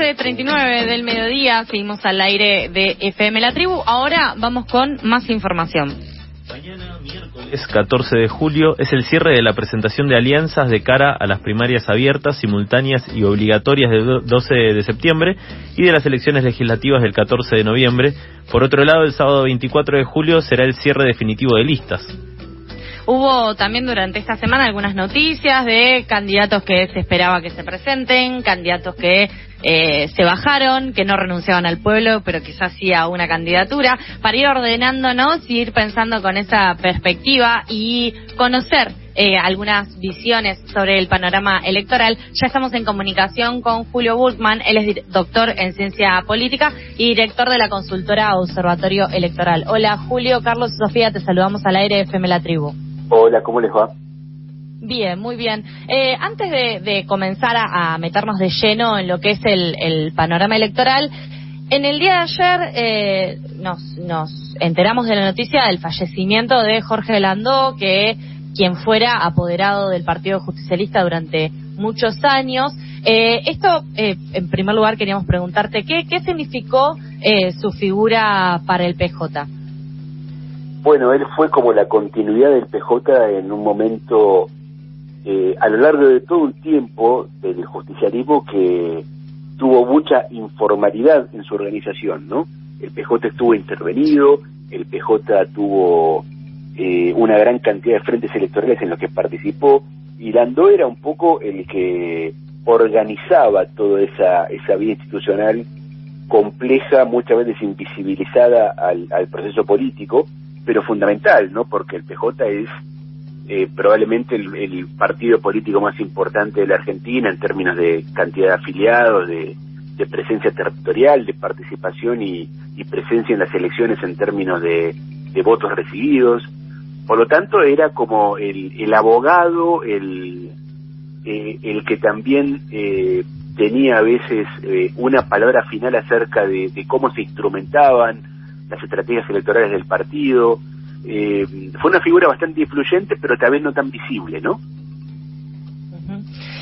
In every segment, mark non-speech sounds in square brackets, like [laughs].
12.39 del mediodía, seguimos al aire de FM La Tribu. Ahora vamos con más información. Mañana, miércoles 14 de julio, es el cierre de la presentación de alianzas de cara a las primarias abiertas, simultáneas y obligatorias del 12 de septiembre y de las elecciones legislativas del 14 de noviembre. Por otro lado, el sábado 24 de julio será el cierre definitivo de listas. Hubo también durante esta semana algunas noticias de candidatos que se esperaba que se presenten, candidatos que eh, se bajaron, que no renunciaban al pueblo, pero quizás sí a una candidatura, para ir ordenándonos y ir pensando con esa perspectiva y conocer eh, algunas visiones sobre el panorama electoral. Ya estamos en comunicación con Julio Burkman, él es doctor en ciencia política y director de la consultora Observatorio Electoral. Hola Julio, Carlos y Sofía, te saludamos al aire de FM La Tribu. Hola, ¿cómo les va? Bien, muy bien. Eh, antes de, comenzar a, meternos de lleno en lo que es el, panorama electoral, en el día de ayer eh, nos, nos enteramos de la noticia del fallecimiento de Jorge Landó, que quien fuera apoderado del Partido Justicialista durante muchos años. Eh, esto, en primer lugar, queríamos preguntarte, ¿qué, qué significó su figura para el PJ? Bueno, él fue como la continuidad del PJ en un momento, eh, a lo largo de todo un tiempo del justicialismo que tuvo mucha informalidad en su organización, ¿no? El PJ estuvo intervenido, el PJ tuvo eh, una gran cantidad de frentes electorales en los que participó, y Landó era un poco el que organizaba toda esa, esa vida institucional compleja, muchas veces invisibilizada al, al proceso político, pero fundamental, ¿no? Porque el PJ es eh, probablemente el, partido político más importante de la Argentina en términos de cantidad de afiliados, de, presencia territorial, de participación y, presencia en las elecciones en términos de, votos recibidos. Por lo tanto, era como el, abogado, el, eh, el que también eh, tenía a veces una palabra final acerca de cómo se instrumentaban las estrategias electorales del partido. Eh, fue una figura bastante influyente, pero tal vez no tan visible, ¿no?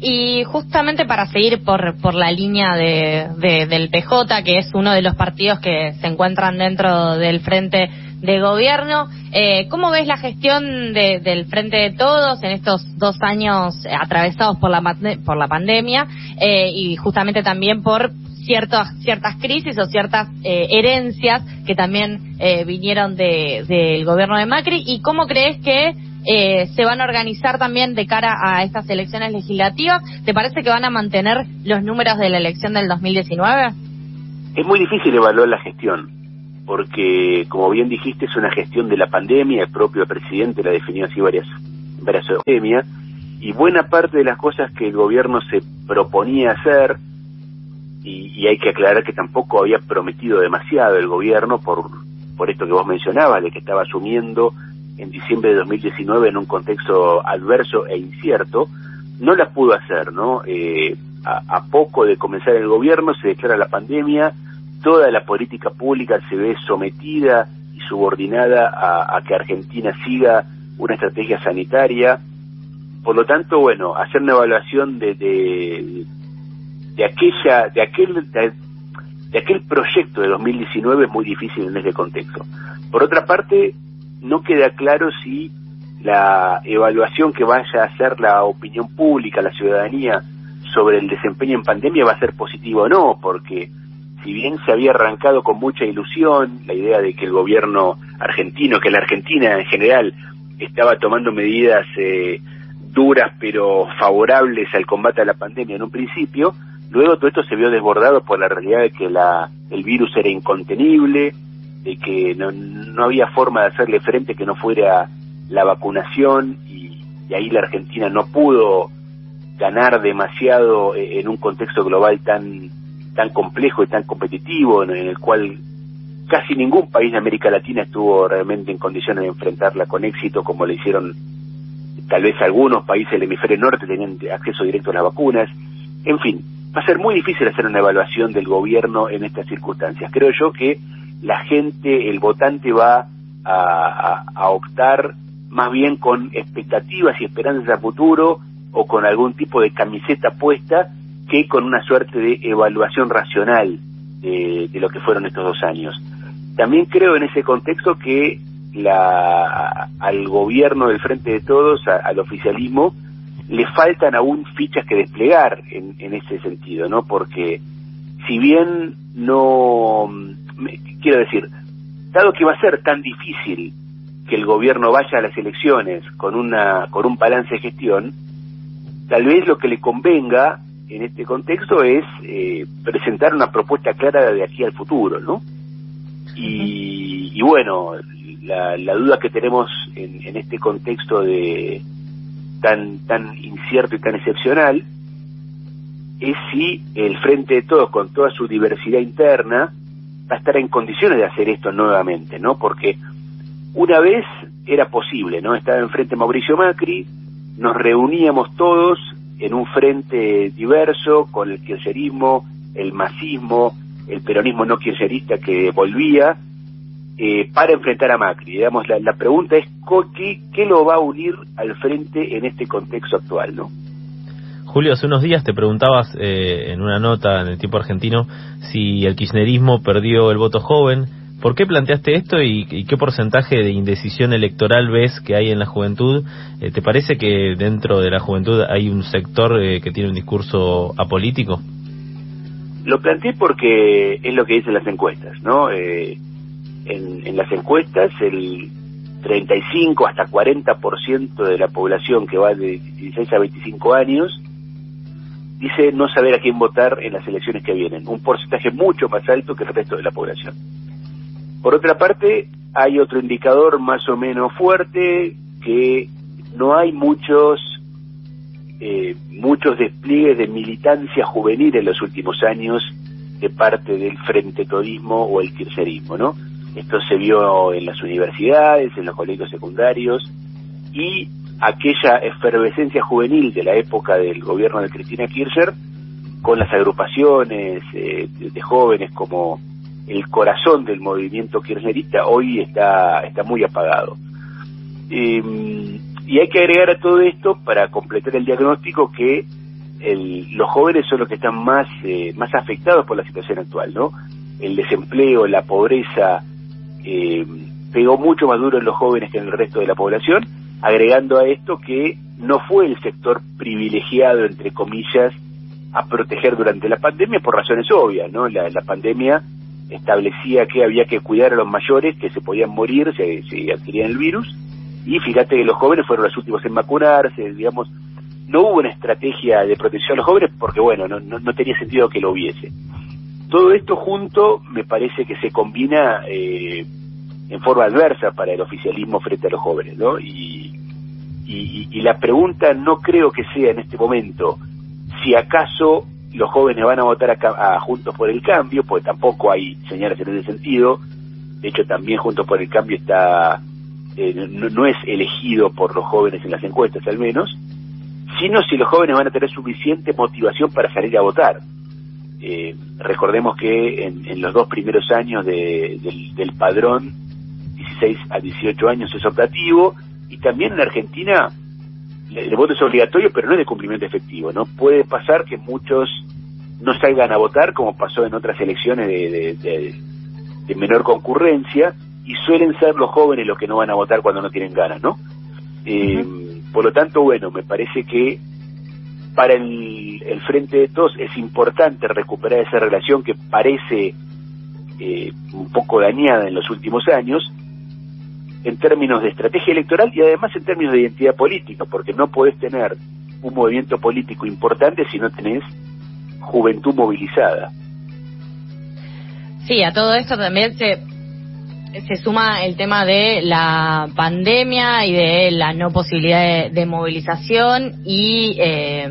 Y justamente para seguir por, por la línea de, del PJ, que es uno de los partidos que se encuentran dentro del frente de gobierno, eh, ¿cómo ves la gestión del Frente de Todos en estos dos años atravesados por la, por la pandemia eh, y justamente también por ciertas ciertas crisis o ciertas eh, herencias que también eh, vinieron del de, gobierno de Macri y cómo crees que eh, se van a organizar también de cara a estas elecciones legislativas. ¿Te parece que van a mantener los números de la elección del 2019? Es muy difícil evaluar la gestión, porque como bien dijiste es una gestión de la pandemia, el propio presidente la definió así varias, varias pandemias, y buena parte de las cosas que el gobierno se proponía hacer, y, hay que aclarar que tampoco había prometido demasiado el gobierno por, por esto que vos mencionabas, de que estaba asumiendo en diciembre de 2019 en un contexto adverso e incierto, no las pudo hacer, ¿no? Eh, a, poco de comenzar el gobierno se declara la pandemia, toda la política pública se ve sometida y subordinada a, a que Argentina siga una estrategia sanitaria. Por lo tanto, bueno, hacer una evaluación de, de, de aquella, de aquel, de, aquel proyecto de 2019 es muy difícil en ese contexto. Por otra parte, no queda claro si la evaluación que vaya a hacer la opinión pública, la ciudadanía, sobre el desempeño en pandemia va a ser positiva o no, porque si bien se había arrancado con mucha ilusión la idea de que el gobierno argentino, que la Argentina en general estaba tomando medidas eh, duras pero favorables al combate a la pandemia en un principio, Luego todo esto se vio desbordado por la realidad de que la, el virus era incontenible, de que no, no había forma de hacerle frente que no fuera la vacunación y, ahí la Argentina no pudo ganar demasiado e, en un contexto global tan tan complejo y tan competitivo en el cual casi ningún país de América Latina estuvo realmente en condiciones de enfrentarla con éxito como le hicieron tal vez algunos países del hemisferio norte tenían acceso directo a las vacunas. En fin va a ser muy difícil hacer una evaluación del gobierno en estas circunstancias. Creo yo que la gente, el votante va a, optar más bien con expectativas y esperanzas a futuro o con algún tipo de camiseta puesta que con una suerte de evaluación racional de, lo que fueron estos dos años. También creo en ese contexto que la, al gobierno del Frente de Todos, al oficialismo, le faltan aún fichas que desplegar en, en ese sentido, ¿no? Porque si bien no, quiero decir, dado que va a ser tan difícil que el gobierno vaya a las elecciones con una con un balance de gestión, tal vez lo que le convenga en este contexto es eh, presentar una propuesta clara de aquí al futuro, ¿no? Y, bueno, la, duda que tenemos en, en, este contexto de tan tan incierto y tan excepcional es si el Frente de Todos, con toda su diversidad interna, va a estar en condiciones de hacer esto nuevamente, ¿no? Porque una vez era posible, ¿no? Estaba enfrente Mauricio Macri, nos reuníamos todos en un frente diverso con el kirchnerismo, el masismo, el peronismo no kirchnerista que volvía, eh, para enfrentar a Macri. Digamos, la, la pregunta es, ¿qué, ¿qué lo va a unir al frente en este contexto actual, no? Julio, hace unos días te preguntabas eh, en una nota en el tiempo argentino si el kirchnerismo perdió el voto joven. ¿Por qué planteaste esto y, qué porcentaje de indecisión electoral ves que hay en la juventud? Eh, ¿Te parece que dentro de la juventud hay un sector eh, que tiene un discurso apolítico? Lo planteé porque es lo que dicen las encuestas, ¿no? En, en las encuestas el 35 hasta 40% de la población que va de 16 a 25 años dice no saber a quién votar en las elecciones que vienen, un porcentaje mucho más alto que el resto de la población. Por otra parte, hay otro indicador más o menos fuerte, que no hay muchos eh, muchos despliegues de militancia juvenil en los últimos años de parte del frente todismo o el kirchnerismo, ¿no? Esto se vio en las universidades, en los colegios secundarios y aquella efervescencia juvenil de la época del gobierno de Cristina Kirchner con las agrupaciones eh, de, jóvenes como el corazón del movimiento kirchnerista hoy está, está muy apagado. Em, y hay que agregar a todo esto, para completar el diagnóstico, que los jóvenes son los que están más, eh, más afectados por la situación actual, ¿no? El desempleo, la pobreza, eh, pegó mucho más duro en los jóvenes que en el resto de la población agregando a esto que no fue el sector privilegiado, entre comillas, a proteger durante la pandemia por razones obvias, ¿no? La, pandemia establecía que había que cuidar a los mayores que se podían morir si, si adquirían el virus y fíjate que los jóvenes fueron los últimos en vacunarse, digamos, no hubo una estrategia de protección a los jóvenes porque, bueno, no, no, tenía sentido que lo hubiese. Todo esto junto me parece que se combina eh, en forma adversa para el oficialismo frente a los jóvenes, ¿no? Y, y, la pregunta no creo que sea en este momento si acaso los jóvenes van a votar a, Juntos por el Cambio, porque tampoco hay señales en ese sentido. De hecho, también Juntos por el Cambio está eh, no, es elegido por los jóvenes en las encuestas, al menos, sino si los jóvenes van a tener suficiente motivación para salir a votar. Eh, recordemos que en, los dos primeros años del, del padrón 16 a 18 años es optativo y también en Argentina el, voto es obligatorio pero no es de cumplimiento efectivo, ¿no? Puede pasar que muchos no salgan a votar como pasó en otras elecciones de, de, menor concurrencia y suelen ser los jóvenes los que no van a votar cuando no tienen ganas, ¿no? Eh, por lo tanto, bueno, me parece que para el, Frente de Todos es importante recuperar esa relación que parece eh, un poco dañada en los últimos años en términos de estrategia electoral y además en términos de identidad política, porque no podés tener un movimiento político importante si no tenés juventud movilizada. Sí, a todo esto también se, se suma el tema de la pandemia y de la no posibilidad de, movilización y eh,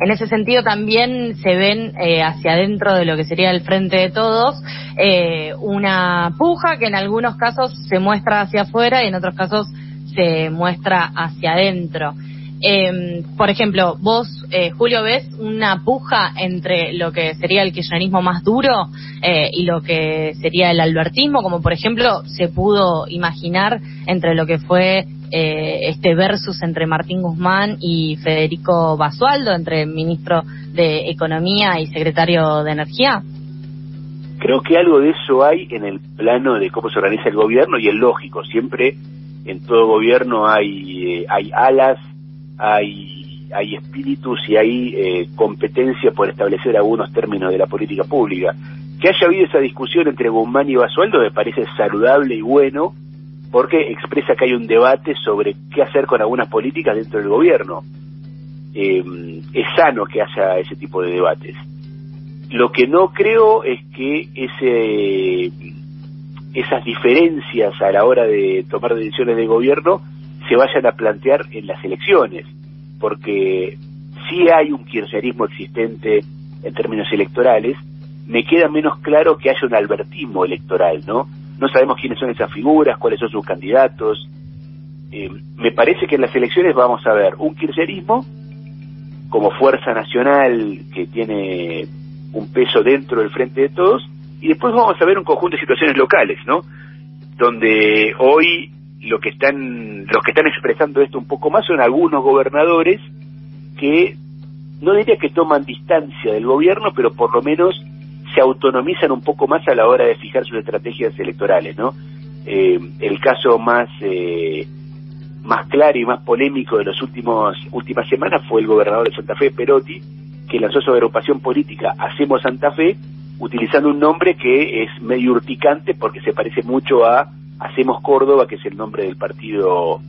en ese sentido también se ven eh, hacia adentro de lo que sería el frente de todos eh, una puja que en algunos casos se muestra hacia afuera y en otros casos se muestra hacia adentro. Eh, por ejemplo, vos, eh, Julio, ves una puja entre lo que sería el kirchnerismo más duro eh, y lo que sería el albertismo, como por ejemplo se pudo imaginar entre lo que fue eh, este versus entre Martín Guzmán y Federico Basualdo, entre ministro de Economía y secretario de Energía. Creo que algo de eso hay en el plano de cómo se organiza el gobierno y es lógico, siempre en todo gobierno hay, eh, hay alas, hay, hay espíritus y hay eh, competencia por establecer algunos términos de la política pública. Que haya habido esa discusión entre Guzmán y Basualdo me parece saludable y bueno, porque expresa que hay un debate sobre qué hacer con algunas políticas dentro del gobierno. Eh, es sano que haya ese tipo de debates. Lo que no creo es que ese, esas diferencias a la hora de tomar decisiones de gobierno se vayan a plantear en las elecciones, porque si hay un kirchnerismo existente en términos electorales, me queda menos claro que haya un albertismo electoral, ¿no? No sabemos quiénes son esas figuras, cuáles son sus candidatos. Eh, me parece que en las elecciones vamos a ver un kirchnerismo como fuerza nacional que tiene un peso dentro del frente de todos, y después vamos a ver un conjunto de situaciones locales, ¿no? Donde hoy lo que están, los que están expresando esto un poco más son algunos gobernadores que no diría que toman distancia del gobierno, pero por lo menos se autonomizan un poco más a la hora de fijar sus estrategias electorales, ¿no? Eh, el caso más eh, más claro y más polémico de las últimas últimas semanas fue el gobernador de Santa Fe, Perotti, que lanzó su agrupación política Hacemos Santa Fe, utilizando un nombre que es medio urticante porque se parece mucho a Hacemos Córdoba, que es el nombre del partido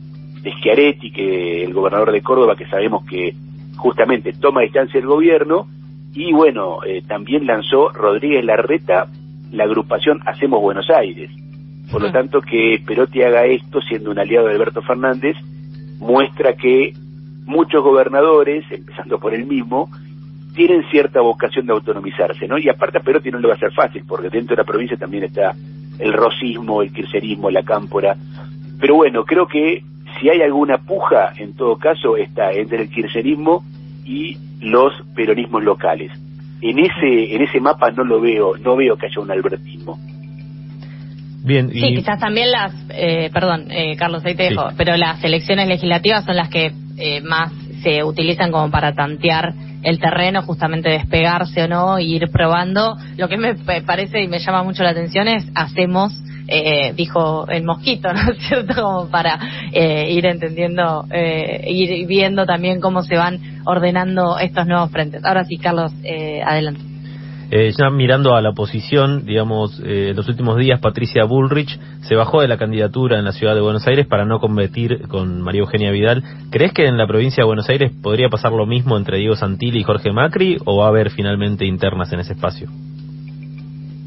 de Schiaretti, que el gobernador de Córdoba, que sabemos que justamente toma distancia del gobierno, y bueno, eh, también lanzó Rodríguez Larreta la agrupación Hacemos Buenos Aires. Por lo tanto, que Perotti haga esto, siendo un aliado de Alberto Fernández, muestra que muchos gobernadores, empezando por el mismo, tienen cierta vocación de autonomizarse, ¿no? Y aparte a Perotti no le va a ser fácil, porque dentro de la provincia también está el rosismo, el kirchnerismo, la cámpora. Pero bueno, creo que si hay alguna puja, en todo caso, está entre el kirchnerismo y los peronismos locales. En ese en ese mapa no lo veo, no veo que haya un albertismo. Bien, Sí, quizás también las, eh, perdón, eh, Carlos, ahí te dejo, pero las elecciones legislativas son las que eh, más se utilizan como para tantear el terreno, justamente despegarse o no, e ir probando. Lo que me parece y me llama mucho la atención es hacemos, eh, dijo el mosquito, [laughs] ¿no es cierto? Como para eh, ir entendiendo, eh, ir viendo también cómo se van ordenando estos nuevos frentes. Ahora sí, Carlos, eh, adelante. Eh, ya mirando a la oposición, digamos, eh, en los últimos días Patricia Bullrich se bajó de la candidatura en la ciudad de Buenos Aires para no competir con María Eugenia Vidal. ¿Crees que en la provincia de Buenos Aires podría pasar lo mismo entre Diego Santilli y Jorge Macri o va a haber finalmente internas en ese espacio?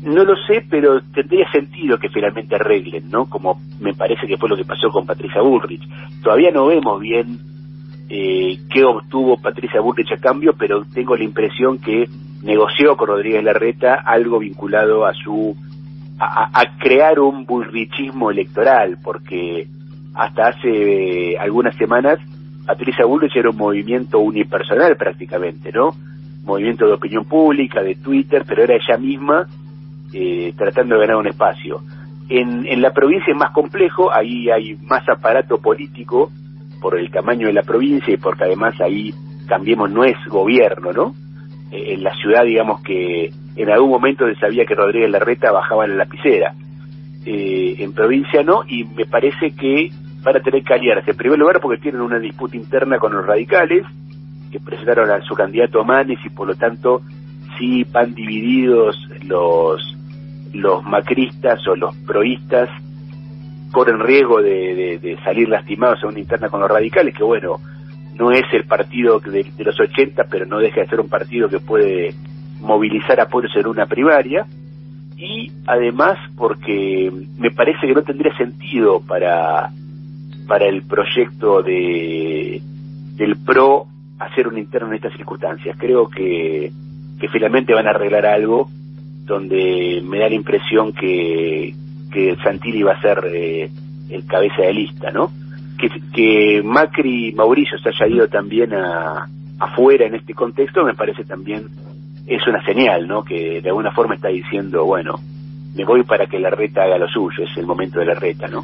No lo sé, pero tendría sentido que finalmente arreglen, ¿no? Como me parece que fue lo que pasó con Patricia Bullrich. Todavía no vemos bien eh, qué obtuvo Patricia Bullrich a cambio, pero tengo la impresión que negoció con Rodríguez Larreta algo vinculado a su a, crear un bullrichismo electoral, porque hasta hace algunas semanas Patricia Bullrich era un movimiento unipersonal prácticamente, ¿no? Movimiento de opinión pública, de Twitter, pero era ella misma eh, tratando de ganar un espacio. En, en la provincia es más complejo, ahí hay más aparato político por el tamaño de la provincia y porque además ahí Cambiemos no es gobierno, ¿no? En la ciudad, digamos que en algún momento se sabía que Rodríguez Larreta bajaba en la lapicera. Eh, en provincia no, y me parece que van a tener que aliarse. En primer lugar, porque tienen una disputa interna con los radicales, que presentaron a su candidato a Manes, y por lo tanto, si van divididos los, los macristas o los proistas, corren riesgo de, de salir lastimados en una interna con los radicales, que bueno, no es el partido de, los 80, pero no deja de ser un partido que puede movilizar apoyos en una primaria y además porque me parece que no tendría sentido para para el proyecto de del PRO hacer un interno en estas circunstancias. Creo que, que finalmente van a arreglar algo donde me da la impresión que, que Santilli va a ser eh, el cabeza de lista, ¿no? Que, Macri y Mauricio se haya ido también a, afuera en este contexto me parece también es una señal, ¿no? Que de alguna forma está diciendo, bueno, me voy para que la reta haga lo suyo, es el momento de la reta, ¿no?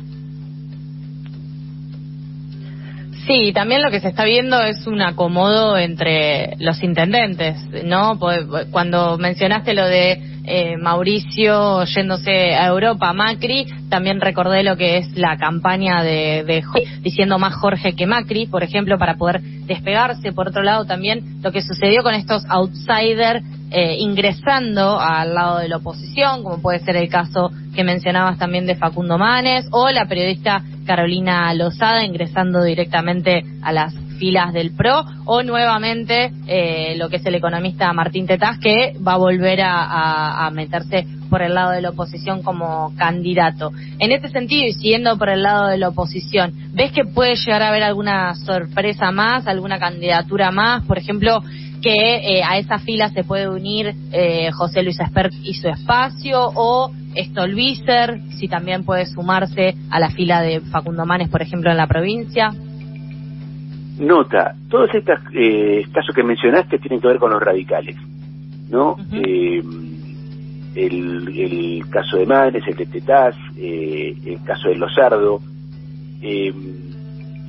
Sí, también lo que se está viendo es un acomodo entre los intendentes, ¿no? Cuando mencionaste lo de eh, Mauricio yéndose a Europa, Macri, también recordé lo que es la campaña de, de diciendo más Jorge que Macri, por ejemplo, para poder despegarse. Por otro lado, también lo que sucedió con estos outsiders eh, ingresando al lado de la oposición, como puede ser el caso que mencionabas también de Facundo Manes, o la periodista Carolina Lozada ingresando directamente a las filas del PRO o nuevamente eh, lo que es el economista Martín Tetaz que va a volver a, meterse por el lado de la oposición como candidato. En este sentido y siguiendo por el lado de la oposición, ¿ves que puede llegar a haber alguna sorpresa más, alguna candidatura más? Por ejemplo, que eh, a esa fila se puede unir eh, José Luis Espert y su espacio o Stolbizer, si también puede sumarse a la fila de Facundo Manes, por ejemplo, en la provincia. Nota, todos estos eh, casos que mencionaste tienen que ver con los radicales, ¿no? eh, el, el, caso de Manes, el de Tetaz, eh, el caso de Lozardo, eh,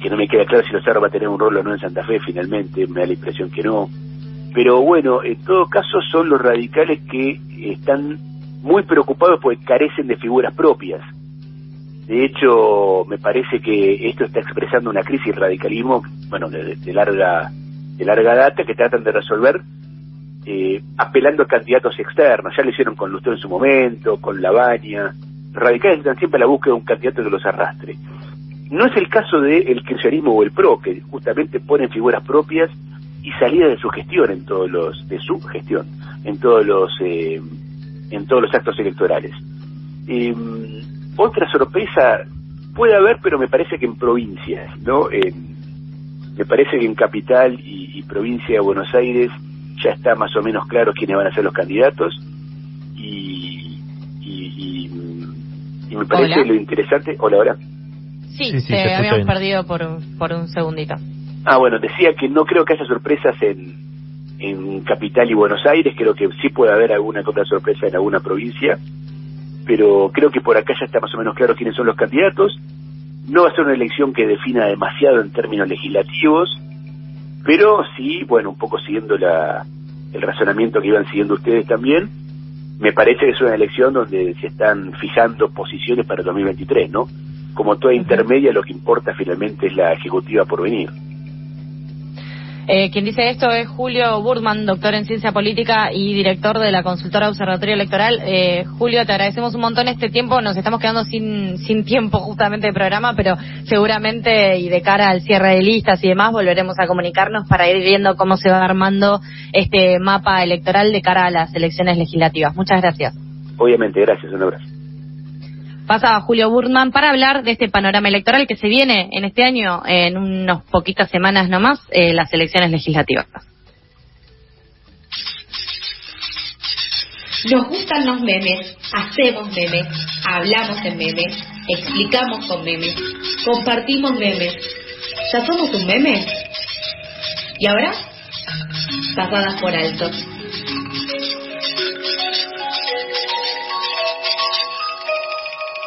que no me queda claro si Lozardo va a tener un rol o no en Santa Fe finalmente, me da la impresión que no. Pero bueno, en todo caso son los radicales que están muy preocupados porque carecen de figuras propias. De hecho, me parece que esto está expresando una crisis radicalismo, bueno, de, larga de larga data que tratan de resolver eh, apelando a candidatos externos. Ya lo hicieron con Lustó en su momento, con Labaña. Radicales están siempre a la búsqueda de un candidato que los arrastre. No es el caso del el kirchnerismo o el PRO, que justamente ponen figuras propias y salida de su gestión en todos los, de su gestión, en todos los eh, en todos los actos electorales. Eh, otra sorpresa puede haber, pero me parece que en provincias, ¿no? me parece que en capital y, provincia de Buenos Aires ya está más o menos claro quiénes van a ser los candidatos y, y, me parece lo interesante. Hola, hola. Sí, te habíamos perdido por, por un segundito. Ah, bueno, decía que no creo que haya sorpresas en, en Capital y Buenos Aires, creo que sí puede haber alguna otra sorpresa en alguna provincia, pero creo que por acá ya está más o menos claro quiénes son los candidatos. No va a ser una elección que defina demasiado en términos legislativos, pero sí, bueno, un poco siguiendo la, el razonamiento que iban siguiendo ustedes también, me parece que es una elección donde se están fijando posiciones para el 2023, ¿no? Como toda intermedia, lo que importa finalmente es la ejecutiva por venir. Eh, quien dice esto es Julio Burman, doctor en ciencia política y director de la consultora Observatorio Electoral. Eh, Julio, te agradecemos un montón este tiempo. Nos estamos quedando sin, sin tiempo justamente de programa, pero seguramente y de cara al cierre de listas y demás volveremos a comunicarnos para ir viendo cómo se va armando este mapa electoral de cara a las elecciones legislativas. Muchas gracias. Obviamente, gracias. Un abrazo pasa Julio Burman para hablar de este panorama electoral que se viene en este año, en unas poquitas semanas nomás, eh, las elecciones legislativas. Nos gustan los memes, hacemos memes, hablamos en memes, explicamos con memes, compartimos memes. ¿Ya somos un meme? ¿Y ahora? Pasadas por alto.